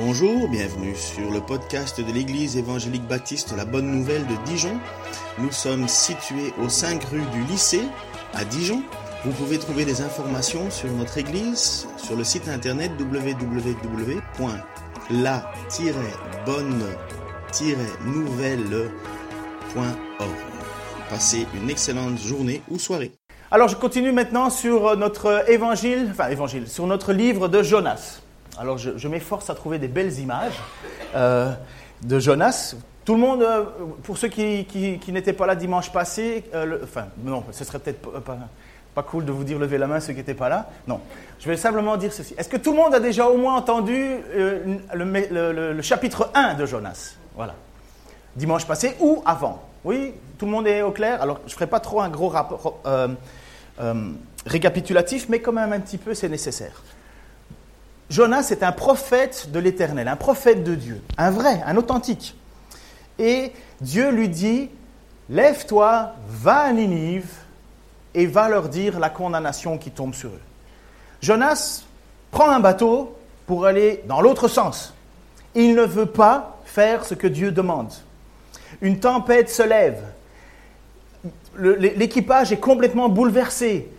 Bonjour, bienvenue sur le podcast de l'Église évangélique baptiste La Bonne Nouvelle de Dijon. Nous sommes situés aux 5 rue du lycée à Dijon. Vous pouvez trouver des informations sur notre Église sur le site internet www.la-bonne-nouvelle.org. Passez une excellente journée ou soirée. Alors je continue maintenant sur notre évangile, enfin évangile, sur notre livre de Jonas. Alors je, m'efforce à trouver des belles images euh, de Jonas. Tout le monde, euh, pour ceux qui, n'étaient pas là dimanche passé, euh, enfin non, ce serait peut-être pas, cool de vous dire lever la main ceux qui n'étaient pas là. Non, je vais simplement dire ceci. Est-ce que tout le monde a déjà au moins entendu le, chapitre 1 de Jonas? Voilà. Dimanche passé ou avant? Oui, tout le monde est au clair? Alors je ne ferai pas trop un gros rapport, récapitulatif, mais quand même un petit peu, c'est nécessaire. Jonas est un prophète de l'Éternel, un prophète de Dieu, un vrai, un authentique. Et Dieu lui dit, lève-toi, va à Ninive et va leur dire la condamnation qui tombe sur eux. Jonas prend un bateau pour aller dans l'autre sens. Il ne veut pas faire ce que Dieu demande. Une tempête se lève. L'équipage est complètement bouleversé.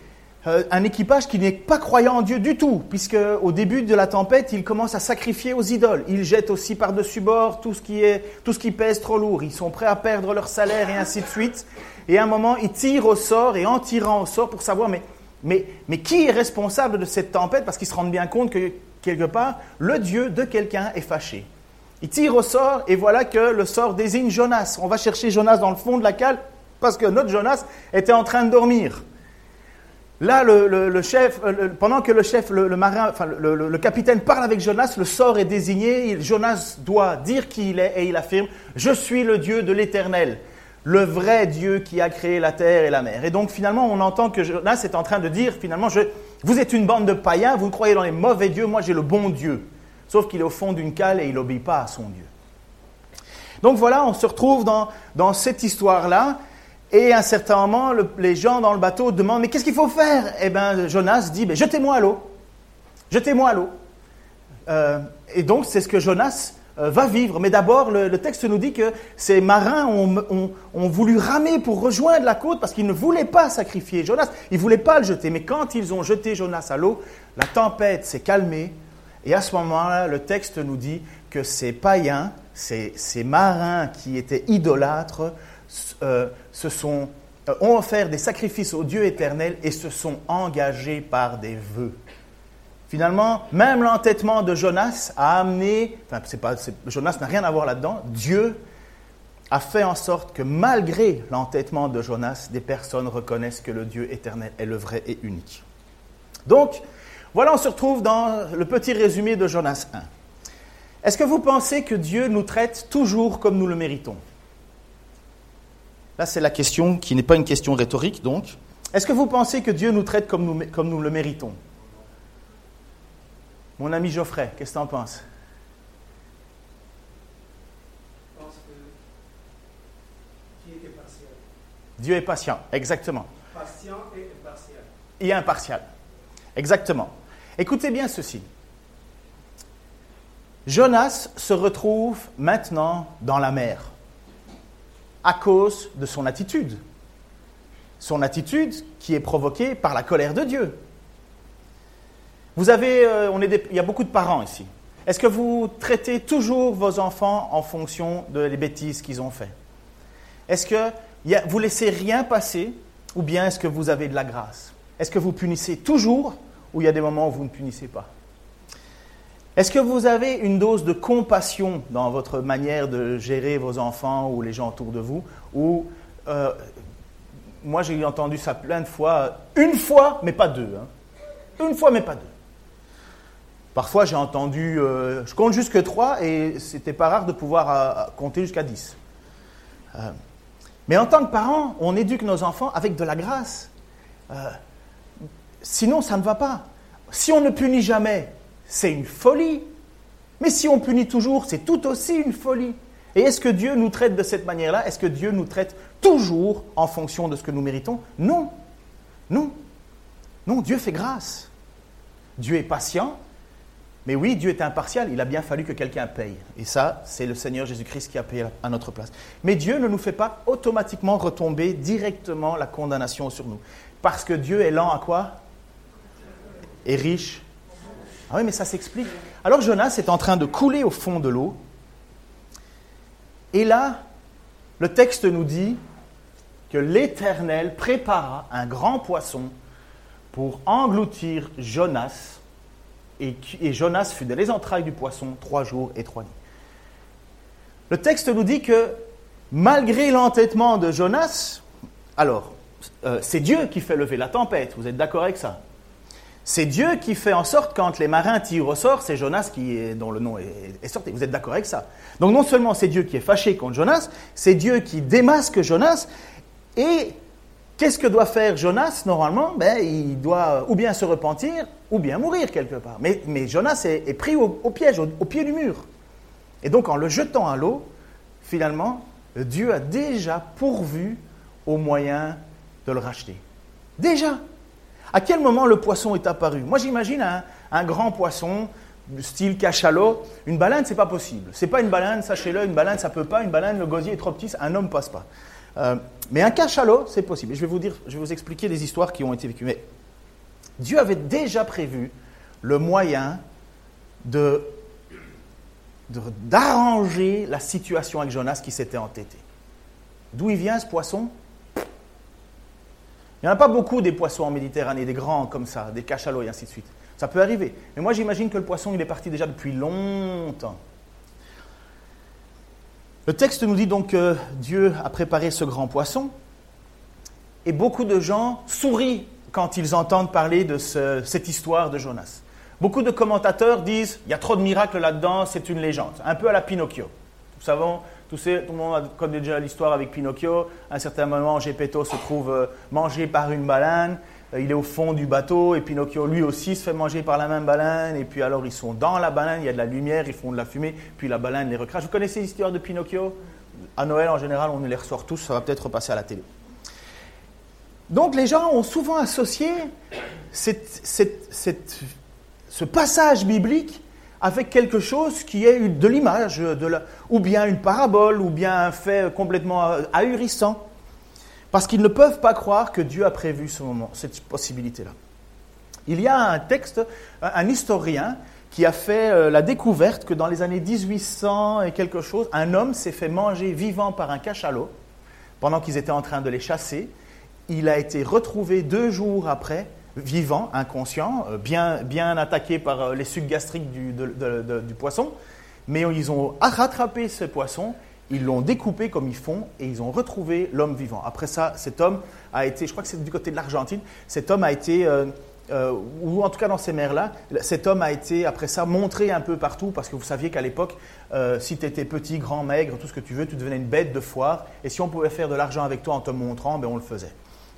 Euh, un équipage qui n'est pas croyant en Dieu du tout, puisque au début de la tempête, il commence à sacrifier aux idoles. Ils jettent aussi par-dessus bord tout ce, qui est, tout ce qui pèse trop lourd. Ils sont prêts à perdre leur salaire et ainsi de suite. Et à un moment, ils tirent au sort et en tirant au sort pour savoir, mais, mais, mais qui est responsable de cette tempête? Parce qu'ils se rendent bien compte que quelque part, le Dieu de quelqu'un est fâché. Ils tirent au sort et voilà que le sort désigne Jonas. On va chercher Jonas dans le fond de la cale parce que notre Jonas était en train de dormir. Là, le, chef, euh, pendant que le chef, le, marin, enfin, le, capitaine parle avec Jonas, le sort est désigné. Jonas doit dire qui il est et il affirme Je suis le Dieu de l'éternel, le vrai Dieu qui a créé la terre et la mer. Et donc, finalement, on entend que Jonas est en train de dire Finalement, je, vous êtes une bande de païens, vous croyez dans les mauvais dieux, moi j'ai le bon Dieu. Sauf qu'il est au fond d'une cale et il n'obéit pas à son Dieu. Donc voilà, on se retrouve dans, dans cette histoire-là. Et à un certain moment, les gens dans le bateau demandent, mais qu'est-ce qu'il faut faire? Eh bien, Jonas dit, jetez-moi à l'eau. Jetez-moi à l'eau. Euh, et donc, c'est ce que Jonas euh, va vivre. Mais d'abord, le, texte nous dit que ces marins ont, voulu ramer pour rejoindre la côte parce qu'ils ne voulaient pas sacrifier Jonas. Ils ne voulaient pas le jeter. Mais quand ils ont jeté Jonas à l'eau, la tempête s'est calmée. Et à ce moment-là, le texte nous dit que ces païens, ces marins qui étaient idolâtres, euh, se sont, euh, ont offert des sacrifices au Dieu éternel et se sont engagés par des vœux. Finalement, même l'entêtement de Jonas a amené, enfin, Jonas n'a rien à voir là-dedans, Dieu a fait en sorte que malgré l'entêtement de Jonas, des personnes reconnaissent que le Dieu éternel est le vrai et unique. Donc, voilà, on se retrouve dans le petit résumé de Jonas 1. Est-ce que vous pensez que Dieu nous traite toujours comme nous le méritons? Là, c'est la question qui n'est pas une question rhétorique, donc. Est-ce que vous pensez que Dieu nous traite comme nous, comme nous le méritons? Mon ami Geoffrey, qu'est-ce que tu en penses Dieu est patient, exactement. Patient et impartial. Et impartial, exactement. Écoutez bien ceci. Jonas se retrouve maintenant dans la mer à cause de son attitude. Son attitude qui est provoquée par la colère de Dieu. Vous avez, euh, on est il y a beaucoup de parents ici. Est-ce que vous traitez toujours vos enfants en fonction de les bêtises qu'ils ont fait Est-ce que vous laissez rien passer ou bien est-ce que vous avez de la grâce? Est-ce que vous punissez toujours ou il y a des moments où vous ne punissez pas? Est-ce que vous avez une dose de compassion dans votre manière de gérer vos enfants ou les gens autour de vous Ou euh, moi j'ai entendu ça plein de fois, une fois mais pas deux. Hein. Une fois mais pas deux. Parfois j'ai entendu, euh, je compte jusque trois et c'était pas rare de pouvoir euh, compter jusqu'à dix. mais en tant que parents, on éduque nos enfants avec de la grâce. sinon ça ne va pas. Si on ne punit jamais, c'est une folie. Mais si on punit toujours, c'est tout aussi une folie. Et est-ce que Dieu nous traite de cette manière-là? Est-ce que Dieu nous traite toujours en fonction de ce que nous méritons? Non. Non. Non, Dieu fait grâce. Dieu est patient, mais oui, Dieu est impartial, il a bien fallu que quelqu'un paye. Et ça, c'est le Seigneur Jésus-Christ qui a payé à notre place. Mais Dieu ne nous fait pas automatiquement retomber directement la condamnation sur nous. Parce que Dieu est lent à quoi? Et riche. Ah oui, mais ça s'explique. Alors Jonas est en train de couler au fond de l'eau. Et là, le texte nous dit que l'Éternel prépara un grand poisson pour engloutir Jonas et, Jonas fut dans les entrailles du poisson trois jours et trois nuits. Le texte nous dit que malgré l'entêtement de Jonas, alors, euh, c'est Dieu qui fait lever la tempête, vous êtes d'accord avec ça? C'est Dieu qui fait en sorte, quand les marins tirent au sort, c'est Jonas qui est, dont le nom est, sorti. Vous êtes d'accord avec ça? Donc non seulement c'est Dieu qui est fâché contre Jonas, c'est Dieu qui démasque Jonas, et Qu'est-ce que doit faire Jonas? Normalement ben, Il doit ou bien se repentir ou bien mourir quelque part. Mais, Jonas est, pris au, piège, au, pied du mur. Et donc en le jetant à l'eau, finalement, Dieu a déjà pourvu au moyen de le racheter. Déjà À quel moment le poisson est apparu Moi j'imagine un, grand poisson style cachalot. Une baleine, c'est pas possible. C'est pas une baleine, sachez-le, une baleine, ça peut pas. Une baleine, le gosier est trop petit, un homme passe pas. Euh, mais un cachalot, c'est possible. je vais vous dire, je vais vous expliquer des histoires qui ont été vécues. Mais Dieu avait déjà prévu le moyen de d'arranger la situation avec Jonas qui s'était entêté. D'où il vient ce poisson? Il n'y en a pas beaucoup des poissons en Méditerranée, des grands comme ça, des cachalots et ainsi de suite. Ça peut arriver. Mais moi j'imagine que le poisson il est parti déjà depuis longtemps. Le texte nous dit donc que Dieu a préparé ce grand poisson et beaucoup de gens sourient quand ils entendent parler de cette histoire de Jonas. Beaucoup de commentateurs disent il y a trop de miracles là-dedans, c'est une légende, un peu à la Pinocchio. Nous savons, tout, tout le monde connaît déjà l'histoire avec Pinocchio. À un certain moment, Gepetto se trouve euh, mangé par une baleine. Euh, il est au fond du bateau et Pinocchio lui aussi se fait manger par la même baleine et puis alors ils sont dans la baleine, il y a de la lumière, ils font de la fumée, puis la baleine les recrache. Vous connaissez l'histoire de Pinocchio? À Noël en général on les ressort tous, ça va peut-être repasser à la télé. Donc les gens ont souvent associé ce passage biblique avec quelque chose qui est de l'image, ou bien une parabole, ou bien un fait complètement ahurissant parce qu'ils ne peuvent pas croire que Dieu a prévu ce moment, cette possibilité-là. Il y a un texte, un historien, qui a fait euh, la découverte que dans les années 1800 et quelque chose, un homme s'est fait manger vivant par un cachalot pendant qu'ils étaient en train de les chasser. Il a été retrouvé deux jours après, vivant, inconscient, euh, bien, bien attaqué par euh, les sucs gastriques du, poisson. Mais ils ont rattrapé ce poisson ils l'ont découpé comme ils font et ils ont retrouvé l'homme vivant. Après ça, cet homme a été, je crois que c'est du côté de l'Argentine, cet homme a été, euh, ou en tout cas dans ces mers-là, cet homme a été après ça montré un peu partout parce que vous saviez qu'à l'époque, si tu étais petit, grand, maigre, tout ce que tu veux, tu devenais une bête de foire et si on pouvait faire de l'argent avec toi en te montrant, ben on le faisait.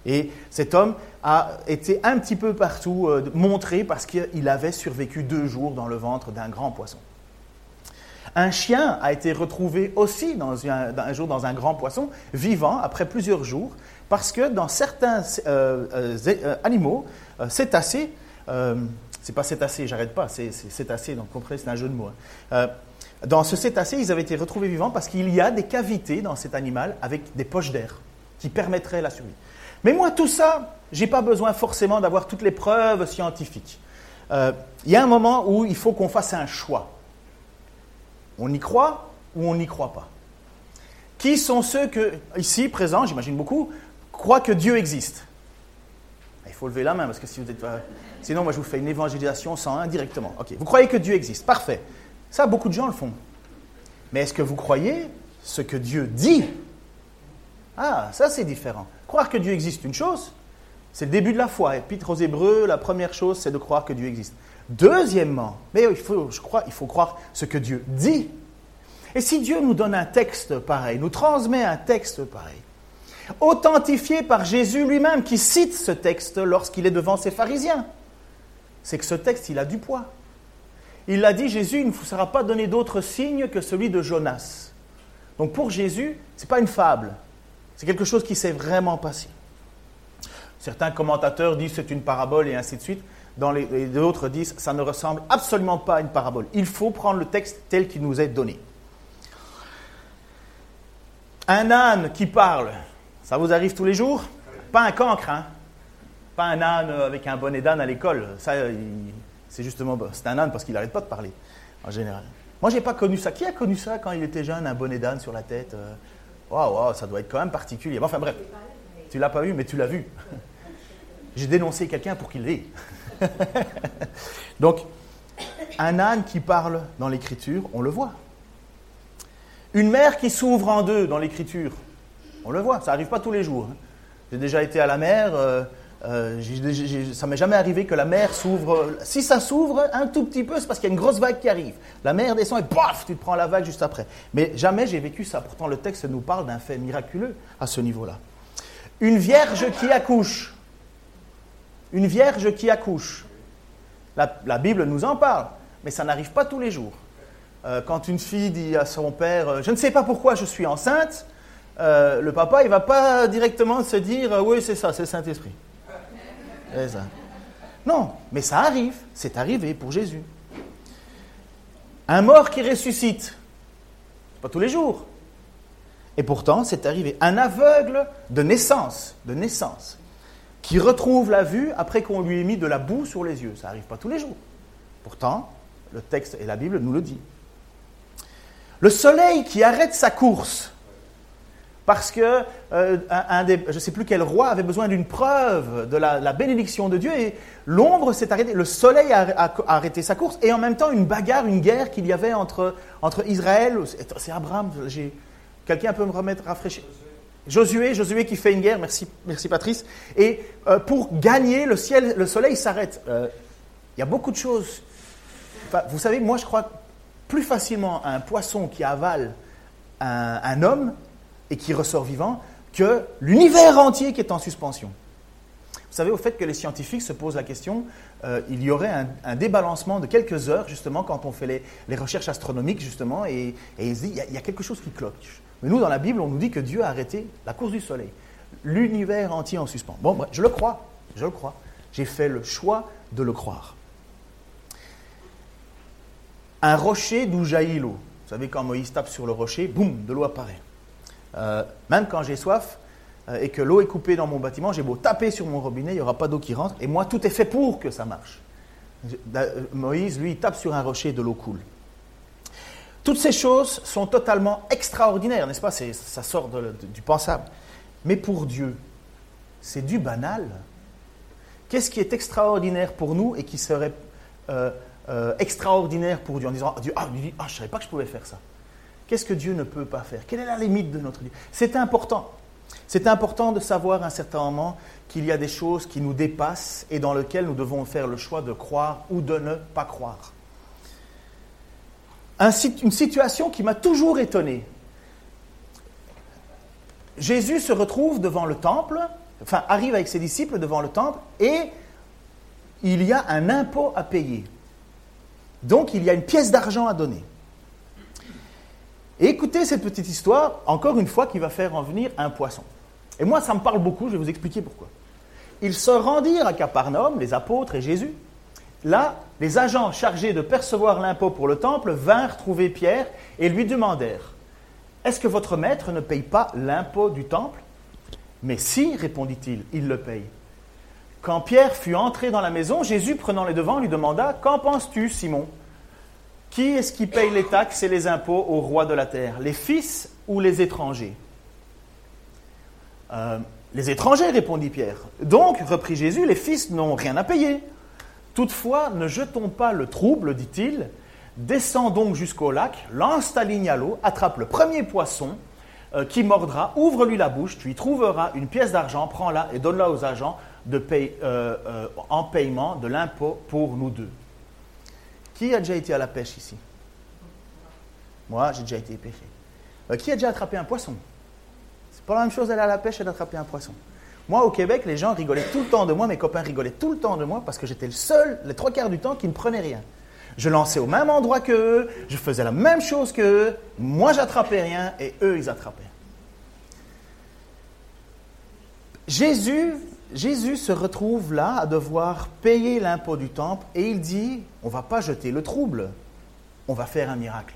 Et cet homme a été un petit peu partout montré parce qu'il avait survécu deux jours dans le ventre d'un grand poisson. Un chien a été retrouvé aussi un, jour dans un grand poisson, vivant après plusieurs jours, parce que dans certains euh, euh, euh, animaux, cétacés, c'est pas cétacé, j'arrête pas, c'est cétacé, donc comprenez, c'est un jeu de mots. Hein. dans ce cétacé, ils avaient été retrouvés vivants parce qu'il y a des cavités dans cet animal avec des poches d'air qui permettraient la survie. Mais moi, tout ça, j'ai pas besoin forcément d'avoir toutes les preuves scientifiques. Il y a un moment où il faut qu'on fasse un choix. On y croit ou on n'y croit pas Qui sont ceux que, ici présents, j'imagine beaucoup, croient que Dieu existe? Il faut lever la main parce que si vous êtes Sinon, moi, je vous fais une évangélisation sans un directement. Ok, vous croyez que Dieu existe Parfait. Ça, beaucoup de gens le font. Mais est-ce que vous croyez ce que Dieu dit? Ah, ça, c'est différent. Croire que Dieu existe, une chose, c'est le début de la foi. Épître aux Hébreux, la première chose, c'est de croire que Dieu existe. Deuxièmement, mais il faut, je crois, il faut croire ce que Dieu dit. Et si Dieu nous donne un texte pareil, nous transmet un texte pareil, authentifié par Jésus lui-même qui cite ce texte lorsqu'il est devant ses pharisiens, c'est que ce texte, il a du poids. Il a dit, Jésus, il ne vous sera pas donné d'autre signe que celui de Jonas. Donc pour Jésus, ce n'est pas une fable, c'est quelque chose qui s'est vraiment passé. Certains commentateurs disent c'est une parabole et ainsi de suite. dans les, d'autres disent ça ne ressemble absolument pas à une parabole. Il faut prendre le texte tel qu'il nous est donné. Un âne qui parle, ça vous arrive tous les jours? Pas un cancre, hein Pas un âne avec un bonnet d'âne à l'école. Ça, c'est justement, c'est un âne parce qu'il n'arrête pas de parler, en général. Moi, j'ai pas connu ça. Qui a connu ça quand il était jeune, un bonnet d'âne sur la tête euh Waouh, ça doit être quand même particulier. Enfin bref, tu l'as pas vu, mais tu l'as vu. J'ai dénoncé quelqu'un pour qu'il l'ait. Donc, un âne qui parle dans l'écriture, on le voit. Une mer qui s'ouvre en deux dans l'écriture, on le voit, ça n'arrive pas tous les jours. hein. J'ai déjà été à la mer, euh, euh, ça m'est jamais arrivé que la mer s'ouvre. Si ça s'ouvre un tout petit peu, c'est parce qu'il y a une grosse vague qui arrive. La mer descend et paf, tu te prends la vague juste après. Mais jamais j'ai vécu ça. Pourtant, le texte nous parle d'un fait miraculeux à ce niveau-là. Une vierge qui accouche. Une vierge qui accouche. La, Bible nous en parle, mais ça n'arrive pas tous les jours. Euh, quand une fille dit à son père euh, Je ne sais pas pourquoi je suis enceinte, euh, le papa, il ne va pas directement se dire Oui, c'est ça, c'est le Saint-Esprit. Ça. Non, mais ça arrive, c'est arrivé pour Jésus. Un mort qui ressuscite, pas tous les jours. Et pourtant, c'est arrivé. Un aveugle de naissance, de naissance, qui retrouve la vue après qu'on lui ait mis de la boue sur les yeux. Ça n'arrive pas tous les jours. Pourtant, le texte et la Bible nous le dit. Le soleil qui arrête sa course parce que euh, un, des, je ne sais plus quel roi avait besoin d'une preuve de la, bénédiction de Dieu et l'ombre s'est arrêtée, le soleil a, arrêté sa course et en même temps une bagarre, une guerre qu'il y avait entre, entre Israël, c'est Abraham, quelqu'un peut me remettre rafraîchir? Josué, Josué qui fait une guerre, merci, merci Patrice, et euh, pour gagner le ciel, le soleil s'arrête. Euh, Il y a beaucoup de choses. Vous savez, moi je crois plus facilement à un poisson qui avale un homme et qui ressort vivant que l'univers entier qui est en suspension. Vous savez, au fait que les scientifiques se posent la question, euh, il y aurait un, débalancement de quelques heures, justement, quand on fait les, recherches astronomiques, justement, et, ils se disent, il y, a, il y a quelque chose qui cloche. Mais nous, dans la Bible, on nous dit que Dieu a arrêté la course du soleil. L'univers entier en suspens. Bon, bref, je le crois, je le crois. J'ai fait le choix de le croire. Un rocher d'où jaillit l'eau. Vous savez, quand Moïse tape sur le rocher, boum, de l'eau apparaît. Euh, même quand j'ai soif euh, et que l'eau est coupée dans mon bâtiment, j'ai beau taper sur mon robinet, il n'y aura pas d'eau qui rentre. Et moi, tout est fait pour que ça marche. Euh, Moïse, lui, il tape sur un rocher de l'eau coule. Toutes ces choses sont totalement extraordinaires, n'est-ce pas? Ça sort du pensable. Mais pour Dieu, c'est du banal. Qu'est-ce qui est extraordinaire pour nous et qui serait extraordinaire pour Dieu en disant ah, Dieu, ah, ah, je ne savais pas que je pouvais faire ça. Qu'est-ce que Dieu ne peut pas faire? Quelle est la limite de notre Dieu C'est important. C'est important de savoir à un certain moment qu'il y a des choses qui nous dépassent et dans lesquelles nous devons faire le choix de croire ou de ne pas croire. Une situation qui m'a toujours étonné. Jésus se retrouve devant le temple, enfin arrive avec ses disciples devant le temple et il y a un impôt à payer. Donc il y a une pièce d'argent à donner. Et écoutez cette petite histoire, encore une fois, qui va faire en venir un poisson. Et moi, ça me parle beaucoup, je vais vous expliquer pourquoi. Ils se rendirent à Capernaum, les apôtres et Jésus. Là, les agents chargés de percevoir l'impôt pour le temple vinrent trouver Pierre et lui demandèrent Est-ce que votre maître ne paye pas l'impôt du temple? Mais si, répondit-il, il le paye. Quand Pierre fut entré dans la maison, Jésus, prenant les devants, lui demanda Qu'en penses-tu, Simon? Qui est-ce qui paye les taxes et les impôts au roi de la terre? Les fils ou les étrangers? Euh, Les étrangers, répondit Pierre. Donc, reprit Jésus, les fils n'ont rien à payer. Toutefois, ne jetons pas le trouble, dit-il. Descends donc jusqu'au lac, lance ta ligne à l'eau, attrape le premier poisson euh, qui mordra, ouvre-lui la bouche, tu y trouveras une pièce d'argent, prends-la et donne-la aux agents euh, en paiement de l'impôt pour nous deux. Qui a déjà été à la pêche ici? Moi, j'ai déjà été pêché. Euh, qui a déjà attrapé un poisson? C'est pas la même chose d'aller à la pêche et d'attraper un poisson. Moi, au Québec, les gens rigolaient tout le temps de moi, mes copains rigolaient tout le temps de moi parce que j'étais le seul, les trois quarts du temps, qui ne prenait rien. Je lançais au même endroit qu'eux, je faisais la même chose qu'eux, moi j'attrapais rien et eux ils attrapaient. Jésus, Jésus se retrouve là à devoir payer l'impôt du temple et il dit, on va pas jeter le trouble, on va faire un miracle.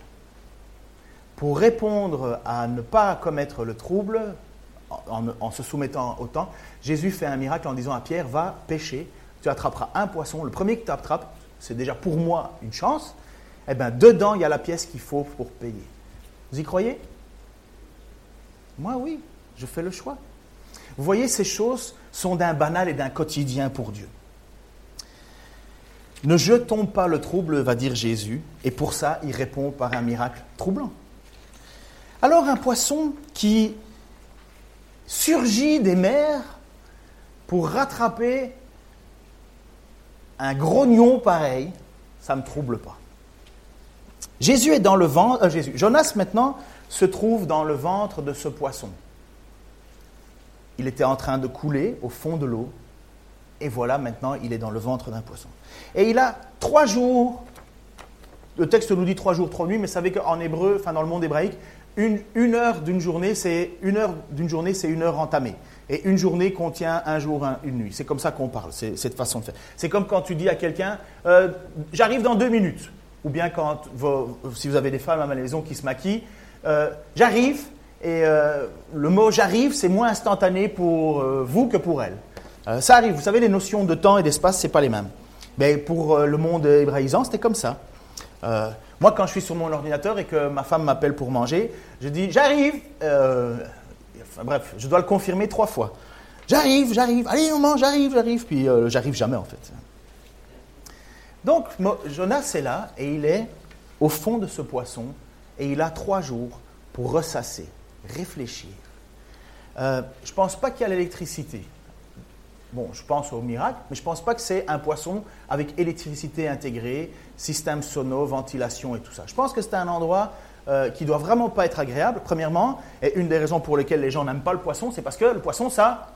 Pour répondre à ne pas commettre le trouble, en, se soumettant au temps, Jésus fait un miracle en disant à Pierre, va pêcher, tu attraperas un poisson, le premier que tu attrapes, c'est déjà pour moi une chance, eh bien dedans il y a la pièce qu'il faut pour payer. Vous y croyez? Moi oui, je fais le choix. Vous voyez, ces choses sont d'un banal et d'un quotidien pour Dieu. Ne jetons pas le trouble, va dire Jésus, et pour ça, il répond par un miracle troublant. Alors un poisson qui surgit des mers pour rattraper un grognon pareil, ça ne me trouble pas. Jésus est dans le ventre, euh, Jésus, Jonas maintenant se trouve dans le ventre de ce poisson. Il était en train de couler au fond de l'eau, et voilà maintenant il est dans le ventre d'un poisson. Et il a trois jours, le texte nous dit trois jours, trois nuits, mais savez qu'en hébreu, enfin dans le monde hébraïque, une, heure d'une journée, c'est une heure d'une journée, c'est une heure entamée. Et une journée contient un jour, une nuit. C'est comme ça qu'on parle, c'est cette façon de faire. C'est comme quand tu dis à quelqu'un, euh, j'arrive dans deux minutes. Ou bien quand, si vous avez des femmes à la maison qui se maquillent, euh, j'arrive, et euh, le mot j'arrive, c'est moins instantané pour vous que pour elles. ça arrive, vous savez, les notions de temps et d'espace, c'est pas les mêmes. Mais pour le monde hébraïsant, c'était comme ça. Moi, quand je suis sur mon ordinateur et que ma femme m'appelle pour manger, je dis j'arrive. Euh, bref, je dois le confirmer trois fois. J'arrive, j'arrive. Allez, maman, j'arrive, j'arrive. Puis euh, j'arrive jamais en fait. Donc Jonas est là et il est au fond de ce poisson et il a trois jours pour ressasser, réfléchir. Euh, je ne pense pas qu'il y a l'électricité. Bon, je pense au miracle, mais je ne pense pas que c'est un poisson avec électricité intégrée, système sono, ventilation et tout ça. Je pense que c'est un endroit euh, qui doit vraiment pas être agréable, premièrement, et une des raisons pour lesquelles les gens n'aiment pas le poisson, c'est parce que le poisson, ça,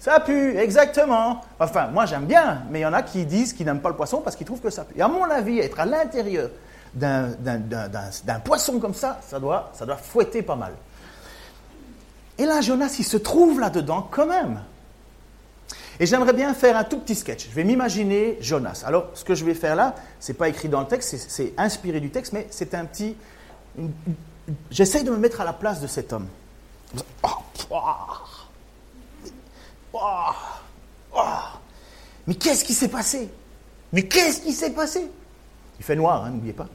ça pue, exactement. Enfin, moi j'aime bien, mais il y en a qui disent qu'ils n'aiment pas le poisson parce qu'ils trouvent que ça pue. Et à mon avis, être à l'intérieur d'un poisson comme ça, ça doit, ça doit fouetter pas mal. Et là, Jonas, il se trouve là-dedans quand même. Et j'aimerais bien faire un tout petit sketch. Je vais m'imaginer Jonas. Alors, ce que je vais faire là, c'est pas écrit dans le texte, c'est inspiré du texte, mais c'est un petit. J'essaye de me mettre à la place de cet homme. Mais qu'est-ce qui s'est passé? Mais qu'est-ce qui s'est passé? Il fait noir, hein, n'oubliez pas.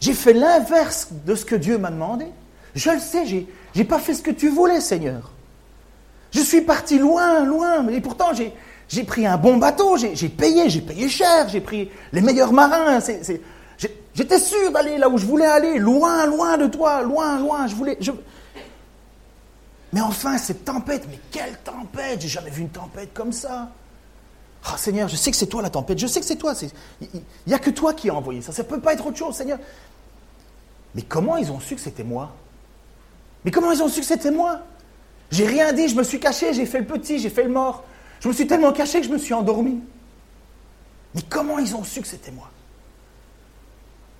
J'ai fait l'inverse de ce que Dieu m'a demandé. Je le sais, j'ai, j'ai pas fait ce que tu voulais, Seigneur. Je suis parti loin, loin, et pourtant j'ai pris un bon bateau, j'ai payé, j'ai payé cher, j'ai pris les meilleurs marins. J'étais sûr d'aller là où je voulais aller, loin, loin de toi, loin, loin. Je voulais. Mais enfin, cette tempête, mais quelle tempête J'ai jamais vu une tempête comme ça. Ah Seigneur, je sais que c'est toi la tempête, je sais que c'est toi. Il n'y a que toi qui as envoyé ça. Ça ne peut pas être autre chose, Seigneur. Mais comment ils ont su que c'était moi? Mais comment ils ont su que c'était moi? J'ai rien dit, je me suis caché, j'ai fait le petit, j'ai fait le mort. Je me suis tellement caché que je me suis endormi. Mais comment ils ont su que c'était moi?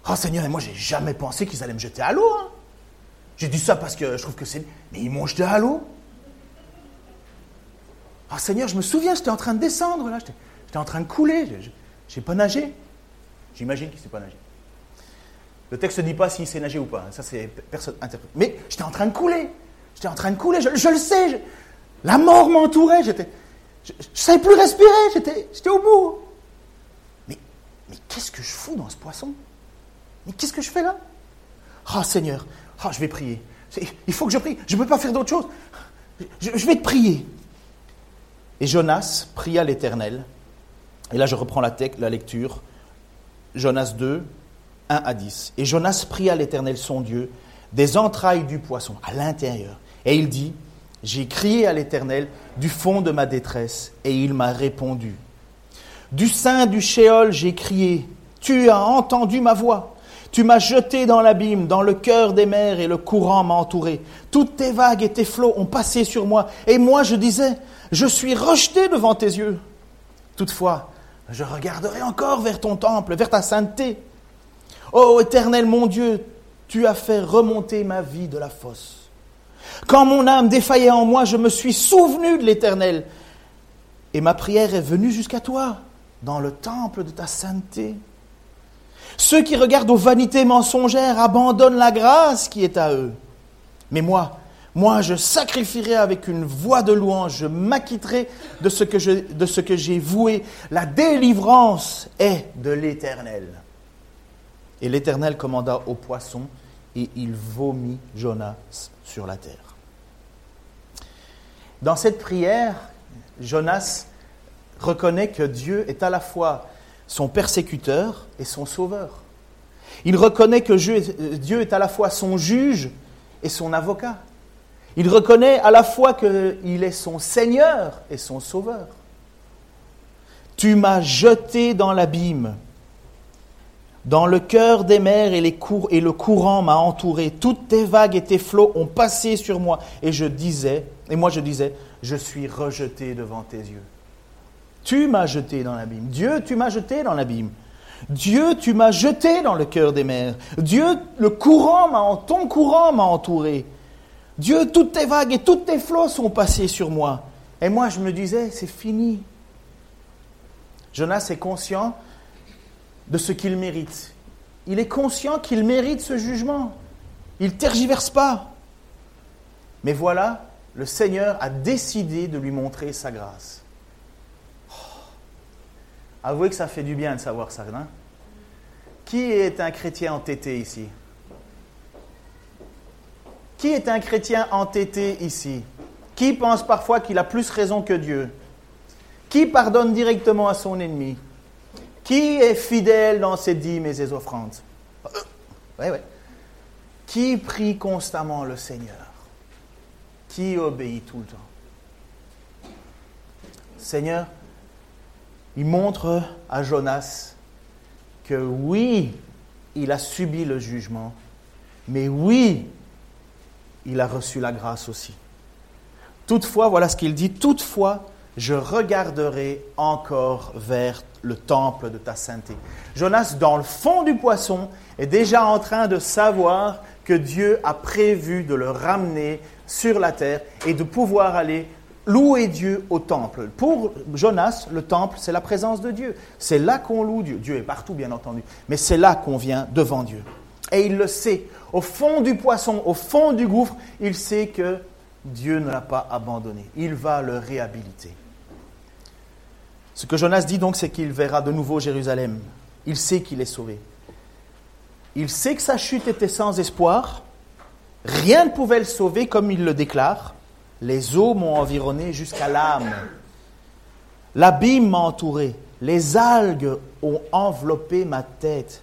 Oh Seigneur, et moi j'ai jamais pensé qu'ils allaient me jeter à l'eau. Hein. J'ai dit ça parce que je trouve que c'est. Mais ils m'ont jeté à l'eau. Ah Seigneur, je me souviens, j'étais en train de descendre là, j'étais en train de couler, j'ai pas nagé. J'imagine qu'il ne sait pas nager. Le texte ne dit pas s'il sait nager ou pas, ça c'est personne interprète. Mais j'étais en train de couler. J'étais en train de couler, je, le sais. la mort m'entourait, j'étais, je ne savais plus respirer, j'étais, j'étais au bout. Mais, mais qu'est-ce que je fous dans ce poisson? Mais qu'est-ce que je fais là? Ah Seigneur, ah, je vais prier. Il faut que je prie, je ne peux pas faire d'autre chose. Je, je, vais te prier. Et Jonas pria l'Éternel. Et là, je reprends la, la lecture. Jonas 2, 1 à 10. Et Jonas pria l'Éternel son Dieu des entrailles du poisson, à l'intérieur. Et il dit, j'ai crié à l'Éternel du fond de ma détresse, et il m'a répondu. Du sein du Shéol, j'ai crié, tu as entendu ma voix. Tu m'as jeté dans l'abîme, dans le cœur des mers, et le courant m'a entouré. Toutes tes vagues et tes flots ont passé sur moi, et moi je disais, je suis rejeté devant tes yeux. Toutefois, je regarderai encore vers ton temple, vers ta sainteté. Ô Éternel mon Dieu, tu as fait remonter ma vie de la fosse. Quand mon âme défaillait en moi, je me suis souvenu de l'Éternel. Et ma prière est venue jusqu'à toi, dans le temple de ta sainteté. Ceux qui regardent aux vanités mensongères abandonnent la grâce qui est à eux. Mais moi, moi, je sacrifierai avec une voix de louange, je m'acquitterai de ce que de ce que j'ai voué. La délivrance est de l'Éternel. Et l'Éternel commanda au poisson, et il vomit Jonas sur la terre. Dans cette prière, Jonas reconnaît que Dieu est à la fois son persécuteur et son sauveur. Il reconnaît que Dieu est à la fois son juge et son avocat. Il reconnaît à la fois qu'il est son Seigneur et son Sauveur. Tu m'as jeté dans l'abîme. Dans le cœur des mers et, le courant m'a entouré. Toutes tes vagues et tes flots ont passé sur moi. Et je disais, et moi je disais, je suis rejeté devant tes yeux. Tu m'as jeté dans l'abîme. Dieu, tu m'as jeté dans l'abîme. Dieu, tu m'as jeté dans le cœur des mers. Dieu, le courant m'a, ton courant m'a entouré. Dieu, toutes tes vagues et toutes tes flots sont passés sur moi. Et moi, je me disais, c'est fini. Jonas est conscient de ce qu'il mérite. Il est conscient qu'il mérite ce jugement. Il tergiverse pas. Mais voilà, le Seigneur a décidé de lui montrer sa grâce. Oh. Avouez que ça fait du bien de savoir ça, non? Qui est un chrétien entêté ici? Qui est un chrétien entêté ici? Qui pense parfois qu'il a plus raison que Dieu? Qui pardonne directement à son ennemi? Qui est fidèle dans ses dîmes et ses offrandes? Oui, oui. Qui prie constamment le Seigneur? Qui obéit tout le temps? Seigneur, il montre à Jonas que oui, il a subi le jugement, mais oui, il a reçu la grâce aussi. Toutefois, voilà ce qu'il dit, toutefois, je regarderai encore vers le temple de ta sainteté. Jonas, dans le fond du poisson, est déjà en train de savoir que Dieu a prévu de le ramener sur la terre et de pouvoir aller louer Dieu au temple. Pour Jonas, le temple, c'est la présence de Dieu. C'est là qu'on loue Dieu. Dieu est partout, bien entendu, mais c'est là qu'on vient devant Dieu. Et il le sait. Au fond du poisson, au fond du gouffre, il sait que Dieu ne l'a pas abandonné. Il va le réhabiliter. Ce que Jonas dit donc, c'est qu'il verra de nouveau Jérusalem. Il sait qu'il est sauvé. Il sait que sa chute était sans espoir. Rien ne pouvait le sauver comme il le déclare. Les eaux m'ont environné jusqu'à l'âme. L'abîme m'a entouré. Les algues ont enveloppé ma tête.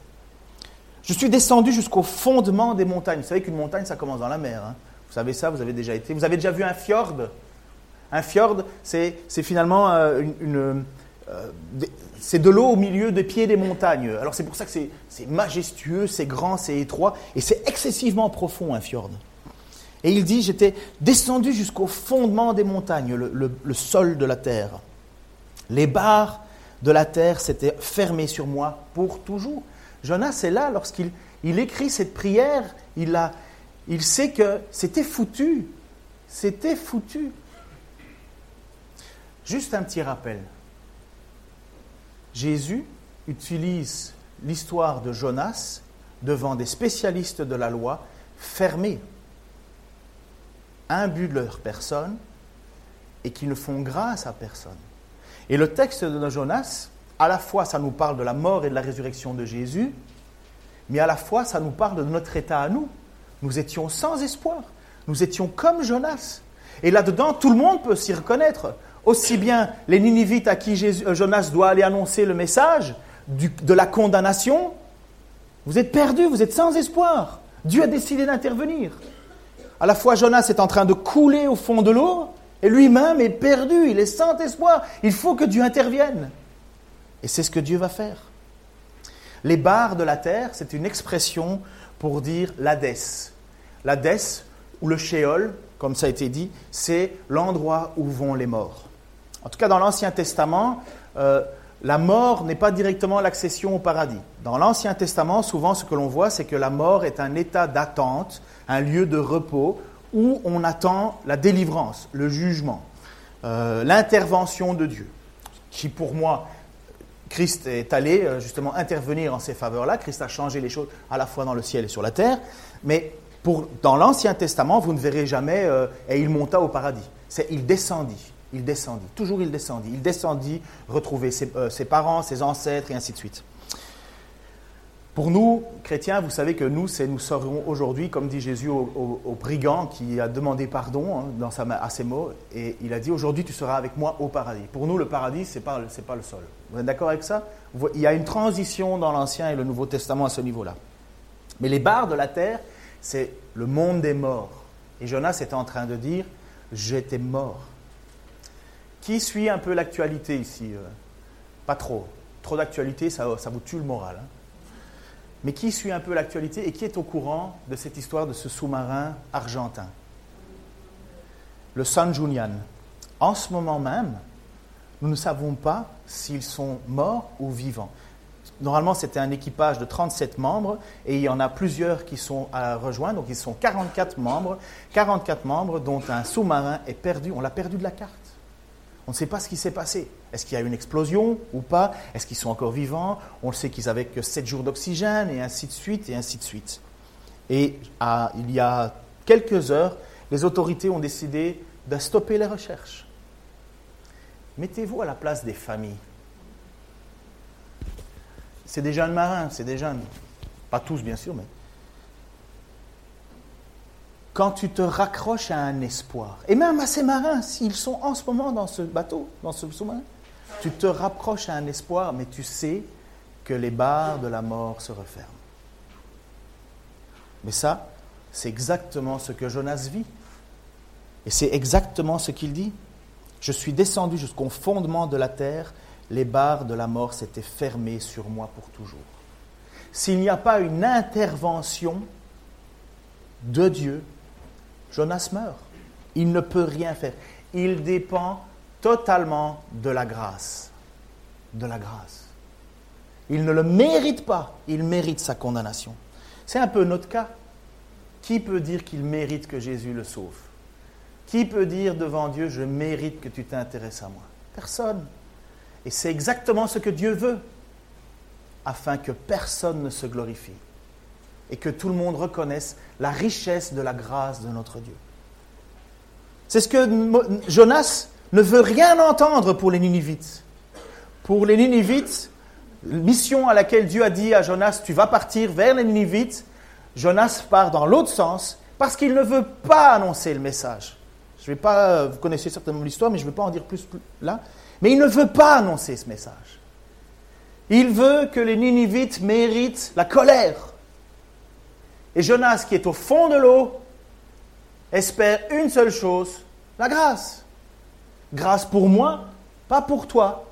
Je suis descendu jusqu'au fondement des montagnes. Vous savez qu'une montagne, ça commence dans la mer. Hein. Vous savez ça, vous avez déjà été. Vous avez déjà vu un fjord Un fjord, c'est finalement euh, une, euh, c'est de l'eau au milieu des pieds des montagnes. Alors c'est pour ça que c'est majestueux, c'est grand, c'est étroit, et c'est excessivement profond un fjord. Et il dit, j'étais descendu jusqu'au fondement des montagnes, le sol de la terre. Les barres de la terre s'étaient fermées sur moi pour toujours. Jonas est là lorsqu'il il écrit cette prière, il sait que c'était foutu. C'était foutu. Juste un petit rappel. Jésus utilise l'histoire de Jonas devant des spécialistes de la loi fermés, imbus de leur personne et qui ne font grâce à personne. Et le texte de Jonas à la fois ça nous parle de la mort et de la résurrection de Jésus, mais à la fois ça nous parle de notre état à nous. Nous étions sans espoir, nous étions comme Jonas. Et là-dedans, tout le monde peut s'y reconnaître. Aussi bien les Ninivites à qui euh, Jonas doit aller annoncer le message de la condamnation. Vous êtes perdus, vous êtes sans espoir. Dieu a décidé d'intervenir. À la fois, Jonas est en train de couler au fond de l'eau, et lui-même est perdu, il est sans espoir. Il faut que Dieu intervienne. Et c'est ce que Dieu va faire. Les barres de la terre, c'est une expression pour dire l'Hadès. L'Hadès, ou le Sheol, comme ça a été dit, c'est l'endroit où vont les morts. En tout cas, dans l'Ancien Testament, euh, la mort n'est pas directement l'accession au paradis. Dans l'Ancien Testament, souvent, ce que l'on voit, c'est que la mort est un état d'attente, un lieu de repos où on attend la délivrance, le jugement, euh, l'intervention de Dieu, qui pour moi, Christ est allé euh, justement intervenir en ces faveurs-là, Christ a changé les choses à la fois dans le ciel et sur la terre, mais dans l'Ancien Testament, vous ne verrez jamais et il monta au paradis. C'est il descendit, il descendit, toujours il descendit, il descendit retrouver ses, ses parents, ses ancêtres et ainsi de suite. Pour nous, chrétiens, vous savez que nous, c'est nous serons aujourd'hui, comme dit Jésus au, brigand qui a demandé pardon hein, dans à ses mots, et il a dit aujourd'hui tu seras avec moi au paradis. Pour nous, le paradis, ce n'est pas, pas le sol. Vous êtes d'accord avec ça? Il y a une transition dans l'Ancien et le Nouveau Testament à ce niveau-là. Mais les barres de la terre, c'est le monde des morts. Et Jonas était en train de dire j'étais mort. Qui suit un peu l'actualité ici euh? Pas trop. Trop d'actualité, ça, vous tue le moral. Hein mais qui suit un peu l'actualité et qui est au courant de cette histoire de ce sous-marin argentin? Le San Julian. En ce moment même, nous ne savons pas s'ils sont morts ou vivants. Normalement, c'était un équipage de 37 membres et il y en a plusieurs qui sont à rejoindre, donc ils sont 44 membres, 44 membres dont un sous-marin est perdu, on l'a perdu de la carte. On ne sait pas ce qui s'est passé. Est-ce qu'il y a eu une explosion ou pas? Est-ce qu'ils sont encore vivants? On le sait qu'ils avaient que 7 jours d'oxygène et ainsi de suite et ainsi de suite. Et il y a quelques heures, les autorités ont décidé de stopper les recherches. Mettez-vous à la place des familles. C'est des jeunes marins, c'est des jeunes. Pas tous, bien sûr, mais quand tu te raccroches à un espoir, et même à ces marins, s'ils sont en ce moment dans ce bateau, dans ce sous-marin, tu te rapproches à un espoir, mais tu sais que les barres de la mort se referment. Mais ça, c'est exactement ce que Jonas vit. Et c'est exactement ce qu'il dit. Je suis descendu jusqu'au fondement de la terre, les barres de la mort s'étaient fermées sur moi pour toujours. S'il n'y a pas une intervention de Dieu, Jonas meurt. Il ne peut rien faire. Il dépend totalement de la grâce. De la grâce. Il ne le mérite pas. Il mérite sa condamnation. C'est un peu notre cas. Qui peut dire qu'il mérite que Jésus le sauve? Qui peut dire devant Dieu, je mérite que tu t'intéresses à moi? Personne. Et c'est exactement ce que Dieu veut, afin que personne ne se glorifie et que tout le monde reconnaisse la richesse de la grâce de notre Dieu. C'est ce que Jonas ne veut rien entendre pour les Ninivites. Pour les Ninivites, mission à laquelle Dieu a dit à Jonas, tu vas partir vers les Ninivites, Jonas part dans l'autre sens parce qu'il ne veut pas annoncer le message. Je vais pas, vous connaissez certainement l'histoire, mais je ne vais pas en dire plus là. Mais il ne veut pas annoncer ce message. Il veut que les Ninivites méritent la colère et Jonas, qui est au fond de l'eau, espère une seule chose, la grâce. Grâce pour moi, pas pour toi.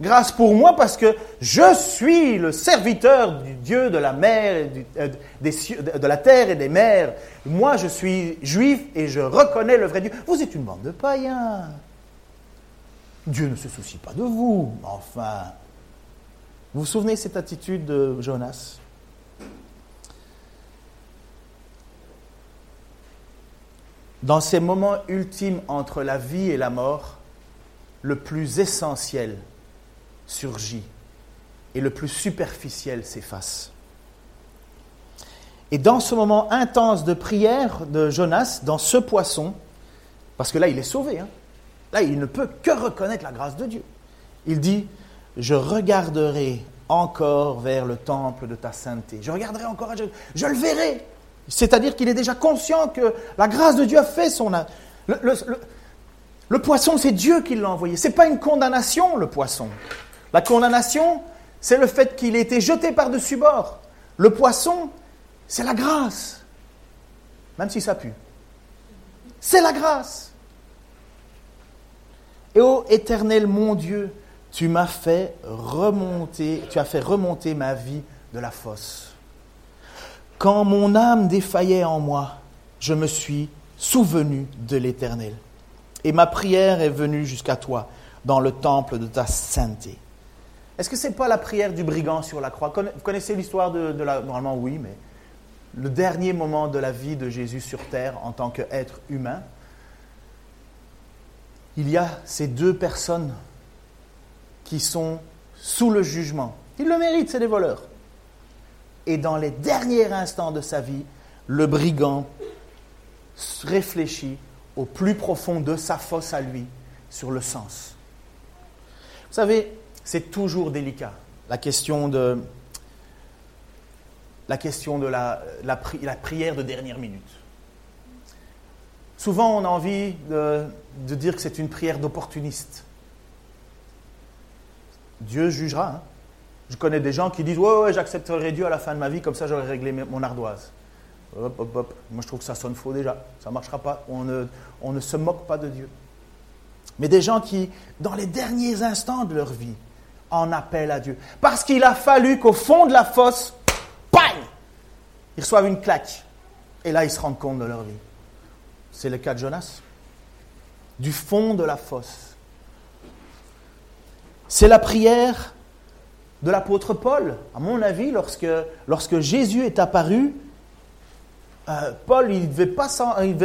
Grâce pour moi parce que je suis le serviteur du Dieu de la mer, euh, de la terre et des mers. Moi, je suis juif et je reconnais le vrai Dieu. Vous êtes une bande de païens. Dieu ne se soucie pas de vous. Enfin, vous vous souvenez de cette attitude de Jonas? Dans ces moments ultimes entre la vie et la mort, le plus essentiel surgit et le plus superficiel s'efface. Et dans ce moment intense de prière de Jonas, dans ce poisson, parce que là il est sauvé, hein, là il ne peut que reconnaître la grâce de Dieu. Il dit, je regarderai encore vers le temple de ta sainteté. Je regarderai encore, je, je le verrai. C'est-à-dire qu'il est déjà conscient que la grâce de Dieu a fait son... Le, le, poisson, c'est Dieu qui l'a envoyé. Ce n'est pas une condamnation, le poisson. La condamnation, c'est le fait qu'il ait été jeté par-dessus bord. Le poisson, c'est la grâce. Même si ça pue. C'est la grâce. Et ô éternel mon Dieu, tu m'as fait remonter, tu as fait remonter ma vie de la fosse. Quand mon âme défaillait en moi, je me suis souvenu de l'Éternel. Et ma prière est venue jusqu'à toi dans le temple de ta sainteté. Est-ce que ce n'est pas la prière du brigand sur la croix? Vous connaissez l'histoire de, la... Normalement, oui, mais le dernier moment de la vie de Jésus sur terre en tant qu'être humain, il y a ces deux personnes qui sont sous le jugement. Ils le méritent, c'est des voleurs. Et dans les derniers instants de sa vie, le brigand réfléchit au plus profond de sa fosse à lui sur le sens. Vous savez, c'est toujours délicat, la question de la, prière de dernière minute. Souvent, on a envie de, de dire que c'est une prière d'opportuniste. Dieu jugera. Hein. Je connais des gens qui disent Ouais, ouais j'accepterai Dieu à la fin de ma vie, comme ça j'aurai réglé mon ardoise. Hop, hop, hop. Moi, je trouve que ça sonne faux déjà. Ça ne marchera pas. On ne, on ne se moque pas de Dieu. Mais des gens qui, dans les derniers instants de leur vie, en appellent à Dieu. Parce qu'il a fallu qu'au fond de la fosse, bang Ils reçoivent une claque. Et là, ils se rendent compte de leur vie. C'est le cas de Jonas. Du fond de la fosse. C'est la prière de l'apôtre Paul. À mon avis, lorsque, Jésus est apparu, euh, Paul, il ne devait,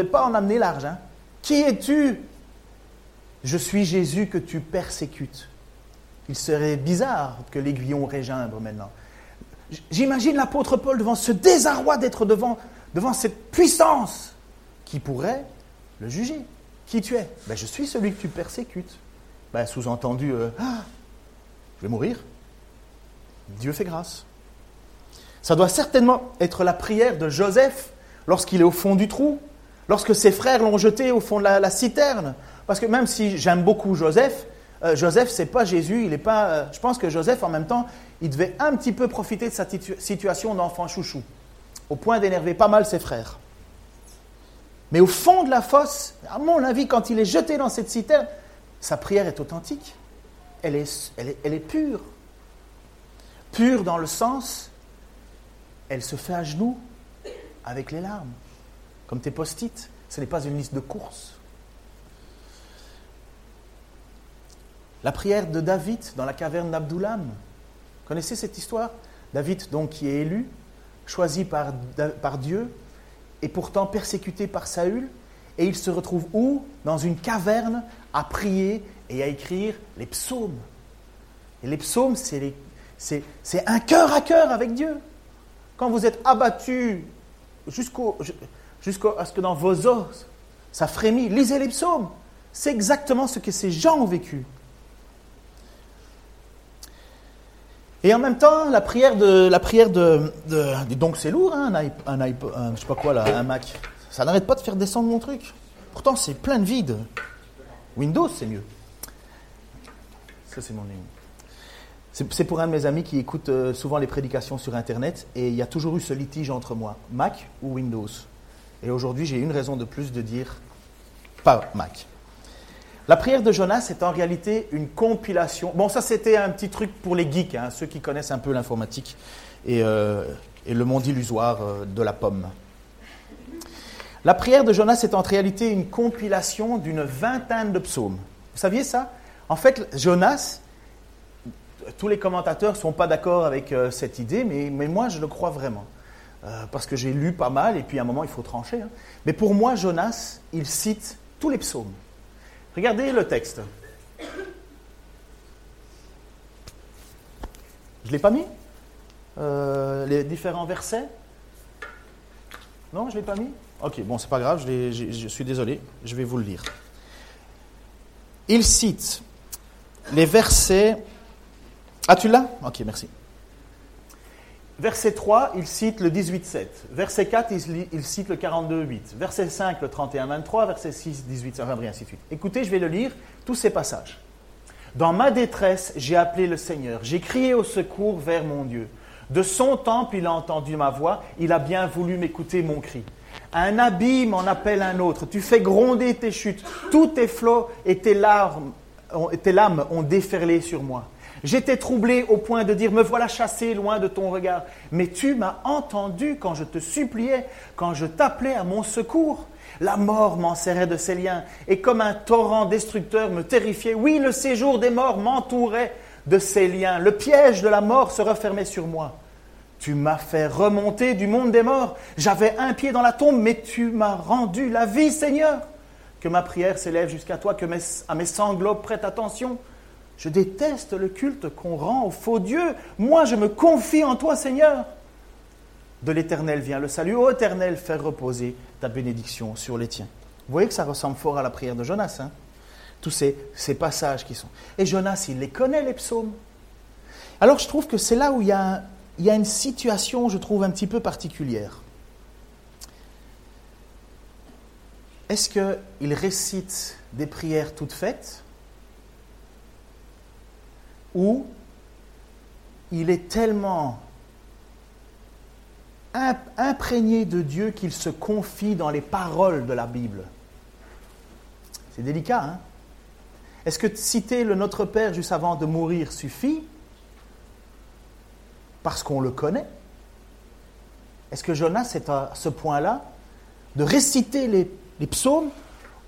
pas en amener l'argent. Qui es-tu? Je suis Jésus que tu persécutes. Il serait bizarre que l'aiguillon régimbre maintenant. J'imagine l'apôtre Paul devant ce désarroi d'être devant, devant cette puissance qui pourrait le juger. Qui tu es? Ben, Je suis celui que tu persécutes. Ben, Sous-entendu, euh, ah, je vais mourir. Dieu fait grâce. Ça doit certainement être la prière de Joseph lorsqu'il est au fond du trou, lorsque ses frères l'ont jeté au fond de la, citerne. Parce que même si j'aime beaucoup Joseph, euh, Joseph, c'est pas Jésus, il est pas. Euh, je pense que Joseph, en même temps, il devait un petit peu profiter de sa situation d'enfant chouchou, au point d'énerver pas mal ses frères. Mais au fond de la fosse, à mon avis, quand il est jeté dans cette citerne, sa prière est authentique. Elle est, elle est, elle est pure. Pure dans le sens, elle se fait à genoux avec les larmes, comme tes post-it. Ce n'est pas une liste de courses. La prière de David dans la caverne d'Abdoulam. Connaissez cette histoire? David, donc, qui est élu, choisi par, par Dieu, et pourtant persécuté par Saül, et il se retrouve où? Dans une caverne à prier et à écrire les psaumes. Et les psaumes, c'est un cœur à cœur avec Dieu. Quand vous êtes abattu jusqu'au, jusqu'à ce que dans vos os, ça frémit. Lisez les psaumes. C'est exactement ce que ces gens ont vécu. Et en même temps, la prière de, la prière de, donc c'est lourd, hein, un, un, je sais pas quoi là, un Mac. Ça n'arrête pas de faire descendre mon truc. Pourtant, c'est plein de vide. Windows, c'est mieux. Ça, c'est mon c'est pour un de mes amis qui écoute euh, souvent les prédications sur Internet et il y a toujours eu ce litige entre moi, Mac ou Windows. Et aujourd'hui, j'ai une raison de plus de dire pas Mac. La prière de Jonas est en réalité une compilation. Bon, ça c'était un petit truc pour les geeks, hein, ceux qui connaissent un peu l'informatique et, euh, le monde illusoire euh, de la pomme. La prière de Jonas est en réalité une compilation d'une vingtaine de psaumes. Vous saviez ça? En fait, Jonas, tous les commentateurs ne sont pas d'accord avec euh, cette idée, mais, moi je le crois vraiment. Euh, parce que j'ai lu pas mal, et puis à un moment il faut trancher. Hein. Mais pour moi, Jonas, il cite tous les psaumes. Regardez le texte. Je ne l'ai pas mis? Euh, Les différents versets? Non, je ne l'ai pas mis? Ok, bon, c'est pas grave, je, je suis désolé, je vais vous le lire. Il cite les versets ah, tu l'as? Ok, merci. Verset 3, il cite le 18-7. Verset 4, il, cite le 42-8. Verset 5, le 31-23. Verset 6, 18, et ainsi de suite. Écoutez, je vais le lire, tous ces passages. Dans ma détresse, j'ai appelé le Seigneur. J'ai crié au secours vers mon Dieu. De son temple, il a entendu ma voix. Il a bien voulu m'écouter mon cri. Un abîme en appelle un autre. Tu fais gronder tes chutes. Tous tes flots et tes larmes, tes lames ont déferlé sur moi. J'étais troublé au point de dire, me voilà chassé loin de ton regard. Mais tu m'as entendu quand je te suppliais, quand je t'appelais à mon secours. La mort m'en serrait de ses liens, et comme un torrent destructeur me terrifiait. Oui, le séjour des morts m'entourait de ses liens. Le piège de la mort se refermait sur moi. Tu m'as fait remonter du monde des morts. J'avais un pied dans la tombe, mais tu m'as rendu la vie, Seigneur. Que ma prière s'élève jusqu'à toi, que mes, à mes sanglots prête attention. Je déteste le culte qu'on rend aux faux dieux. Moi, je me confie en toi, Seigneur. De l'Éternel vient le salut. Ô Éternel, fais reposer ta bénédiction sur les tiens. Vous voyez que ça ressemble fort à la prière de Jonas. Hein Tous ces, passages qui sont. Et Jonas, il les connaît, les psaumes. Alors je trouve que c'est là où il y a une situation, je trouve, un petit peu particulière. Est-ce qu'il récite des prières toutes faites? Ou il est tellement imprégné de Dieu qu'il se confie dans les paroles de la Bible. C'est délicat, hein? Est-ce que citer le Notre Père juste avant de mourir suffit? Parce qu'on le connaît. Est-ce que Jonas est à ce point-là de réciter les, les psaumes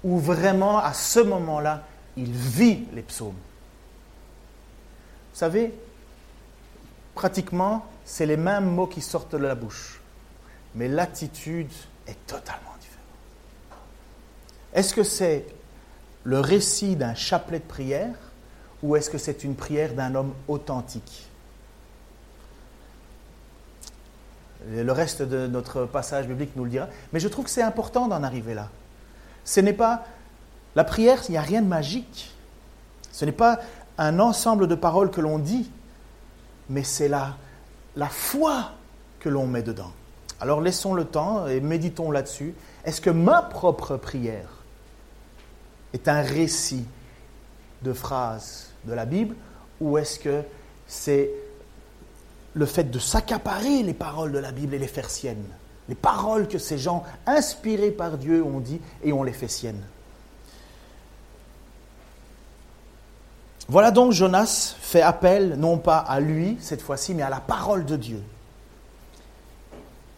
ou vraiment à ce moment-là, il vit les psaumes? Savez, pratiquement, c'est les mêmes mots qui sortent de la bouche, mais l'attitude est totalement différente. Est-ce que c'est le récit d'un chapelet de prière ou est-ce que c'est une prière d'un homme authentique? Le reste de notre passage biblique nous le dira. Mais je trouve que c'est important d'en arriver là. Ce n'est pas. La prière, il n'y a rien de magique. Ce n'est pas un ensemble de paroles que l'on dit, mais c'est la, la foi que l'on met dedans. Alors laissons le temps et méditons là-dessus. Est-ce que ma propre prière est un récit de phrases de la Bible ou est-ce que c'est le fait de s'accaparer les paroles de la Bible et les faire siennes? Les paroles que ces gens inspirés par Dieu ont dit et on les fait siennes. Voilà donc Jonas fait appel non pas à lui cette fois-ci, mais à la parole de Dieu.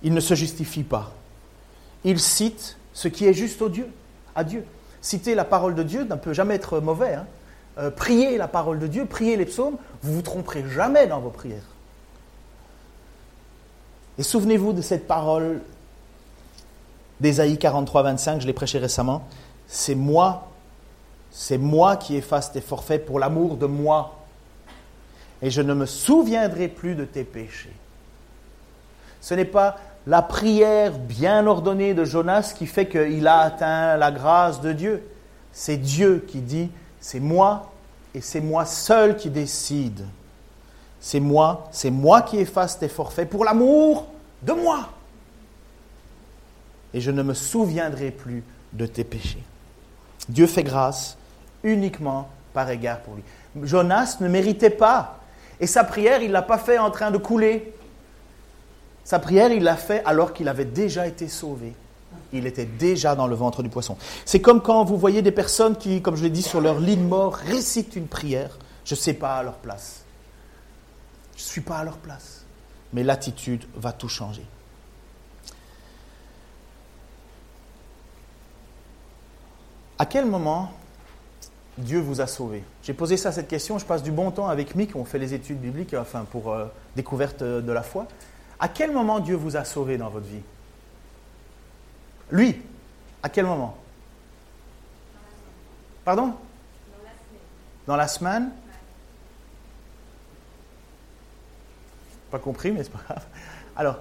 Il ne se justifie pas. Il cite ce qui est juste à Dieu. Citer la parole de Dieu ne peut jamais être mauvais. Hein. Euh, prier la parole de Dieu, prier les psaumes, vous vous tromperez jamais dans vos prières. Et souvenez-vous de cette parole d'Ésaïe 43, 25, je l'ai prêché récemment. C'est moi c'est moi qui efface tes forfaits pour l'amour de moi. Et je ne me souviendrai plus de tes péchés. Ce n'est pas la prière bien ordonnée de Jonas qui fait qu'il a atteint la grâce de Dieu. C'est Dieu qui dit, c'est moi et c'est moi seul qui décide. C'est moi, c'est moi qui efface tes forfaits pour l'amour de moi. Et je ne me souviendrai plus de tes péchés. Dieu fait grâce uniquement par égard pour lui. Jonas ne méritait pas. Et sa prière, il ne l'a pas fait en train de couler. Sa prière, il l'a fait alors qu'il avait déjà été sauvé. Il était déjà dans le ventre du poisson. C'est comme quand vous voyez des personnes qui, comme je l'ai dit, sur leur lit de mort, récitent une prière. Je ne sais pas à leur place. Je ne suis pas à leur place. Mais l'attitude va tout changer. À quel moment Dieu vous a sauvé J'ai posé ça cette question, je passe du bon temps avec Mick, on fait les études bibliques, enfin pour euh, découverte de la foi. À quel moment Dieu vous a sauvé dans votre vie? Lui, à quel moment? Pardon? Dans la semaine. Pas compris, mais c'est pas grave. Alors,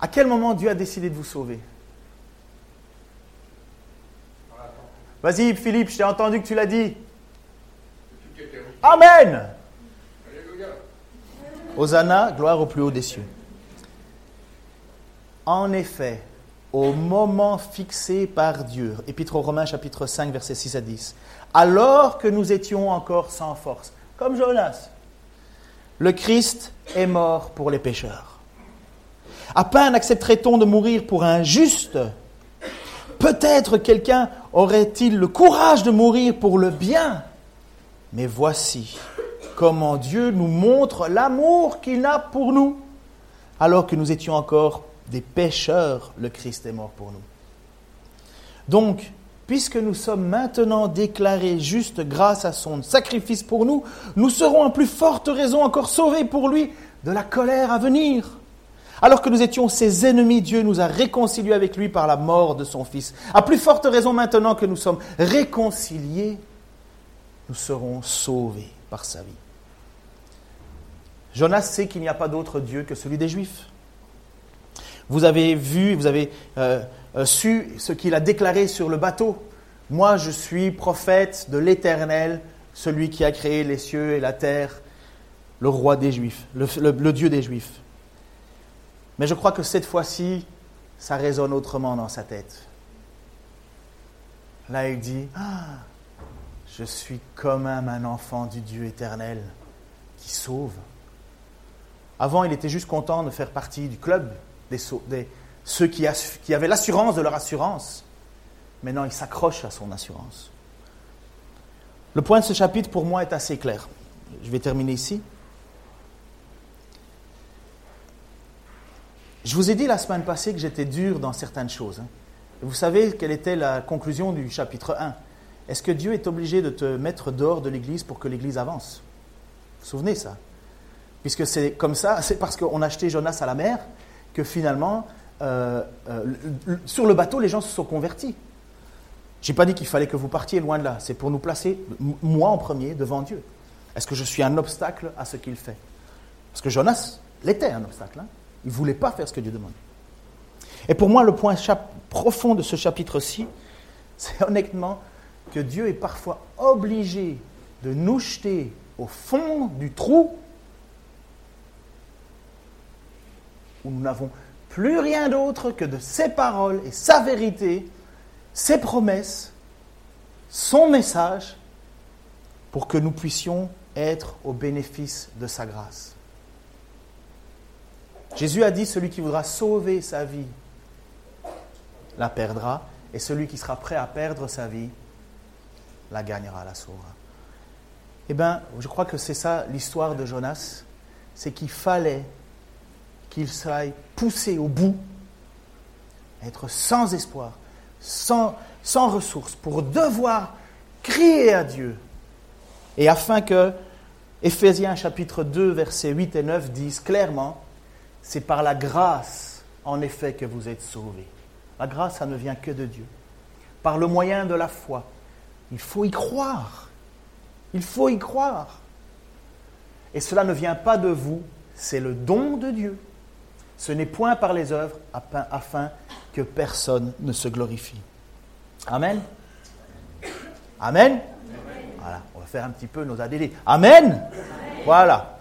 à quel moment Dieu a décidé de vous sauver? Vas-y, Philippe, je t'ai entendu que tu l'as dit. Amen. Hosanna, gloire au plus haut des cieux. En effet, au moment fixé par Dieu, Épître aux Romains chapitre 5 versets 6 à 10, alors que nous étions encore sans force, comme Jonas, le Christ est mort pour les pécheurs. À peine accepterait-on de mourir pour un juste Peut-être quelqu'un aurait-il le courage de mourir pour le bien. Mais voici comment Dieu nous montre l'amour qu'il a pour nous. Alors que nous étions encore des pécheurs, le Christ est mort pour nous. Donc, puisque nous sommes maintenant déclarés justes grâce à son sacrifice pour nous, nous serons en plus forte raison encore sauvés pour lui de la colère à venir. Alors que nous étions ses ennemis, Dieu nous a réconciliés avec lui par la mort de son Fils. À plus forte raison maintenant que nous sommes réconciliés, nous serons sauvés par sa vie. Jonas sait qu'il n'y a pas d'autre Dieu que celui des Juifs. Vous avez vu, vous avez euh, euh, su ce qu'il a déclaré sur le bateau. Moi, je suis prophète de l'Éternel, celui qui a créé les cieux et la terre, le roi des Juifs, le Dieu des Juifs. Mais je crois que cette fois-ci, ça résonne autrement dans sa tête. Là, il dit, ah, je suis comme un enfant du Dieu éternel qui sauve. Avant, il était juste content de faire partie du club des, ceux qui, qui avaient l'assurance de leur assurance. Maintenant, il s'accroche à son assurance. Le point de ce chapitre, pour moi, est assez clair. Je vais terminer ici. Je vous ai dit la semaine passée que j'étais dur dans certaines choses. Hein. Vous savez quelle était la conclusion du chapitre 1 Est-ce que Dieu est obligé de te mettre dehors de l'Église pour que l'Église avance? Vous vous souvenez ça? Puisque c'est comme ça, c'est parce qu'on a acheté Jonas à la mer que finalement, euh, euh, sur le bateau, les gens se sont convertis. Je n'ai pas dit qu'il fallait que vous partiez loin de là. C'est pour nous placer, moi en premier, devant Dieu. Est-ce que je suis un obstacle à ce qu'il fait? Parce que Jonas l'était un obstacle. Hein. Il ne voulait pas faire ce que Dieu demande. Et pour moi, le point profond de ce chapitre-ci, c'est honnêtement que Dieu est parfois obligé de nous jeter au fond du trou où nous n'avons plus rien d'autre que de ses paroles et sa vérité, ses promesses, son message, pour que nous puissions être au bénéfice de sa grâce. Jésus a dit, celui qui voudra sauver sa vie la perdra, et celui qui sera prêt à perdre sa vie la gagnera, la sauvera. Eh bien, je crois que c'est ça l'histoire de Jonas, c'est qu'il fallait qu'il soit poussé au bout, être sans espoir, sans, sans ressources, pour devoir crier à Dieu, et afin que Éphésiens chapitre 2, versets 8 et 9 disent clairement, c'est par la grâce, en effet, que vous êtes sauvés. La grâce, ça ne vient que de Dieu. Par le moyen de la foi. Il faut y croire. Il faut y croire. Et cela ne vient pas de vous, c'est le don de Dieu. Ce n'est point par les œuvres afin que personne ne se glorifie. Amen. Amen. Voilà, on va faire un petit peu nos ADD. Amen. Voilà.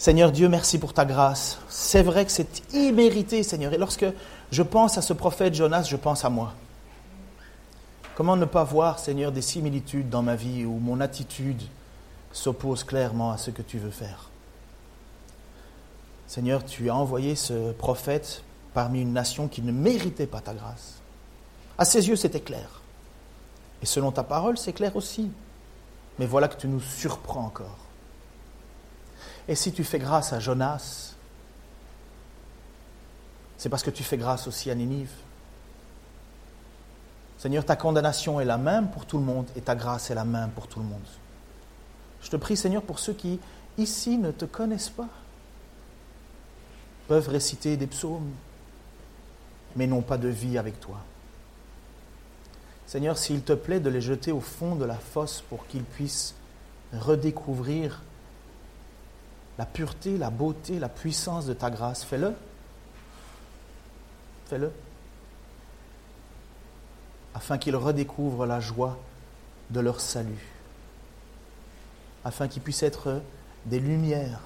Seigneur Dieu, merci pour ta grâce. C'est vrai que c'est immérité, Seigneur. Et lorsque je pense à ce prophète Jonas, je pense à moi. Comment ne pas voir, Seigneur, des similitudes dans ma vie où mon attitude s'oppose clairement à ce que tu veux faire? Seigneur, tu as envoyé ce prophète parmi une nation qui ne méritait pas ta grâce. À ses yeux, c'était clair. Et selon ta parole, c'est clair aussi. Mais voilà que tu nous surprends encore. Et si tu fais grâce à Jonas, c'est parce que tu fais grâce aussi à Ninive. Seigneur, ta condamnation est la même pour tout le monde et ta grâce est la même pour tout le monde. Je te prie, Seigneur, pour ceux qui ici ne te connaissent pas, peuvent réciter des psaumes, mais n'ont pas de vie avec toi. Seigneur, s'il te plaît de les jeter au fond de la fosse pour qu'ils puissent redécouvrir la pureté, la beauté, la puissance de ta grâce. Fais-le. Fais-le. Afin qu'ils redécouvrent la joie de leur salut. Afin qu'ils puissent être des lumières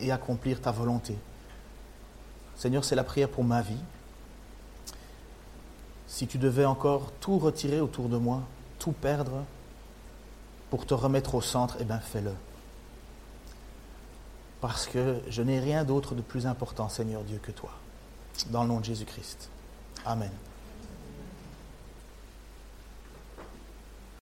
et accomplir ta volonté. Seigneur, c'est la prière pour ma vie. Si tu devais encore tout retirer autour de moi, tout perdre pour te remettre au centre, eh bien fais-le parce que je n'ai rien d'autre de plus important, Seigneur Dieu, que toi. Dans le nom de Jésus-Christ. Amen.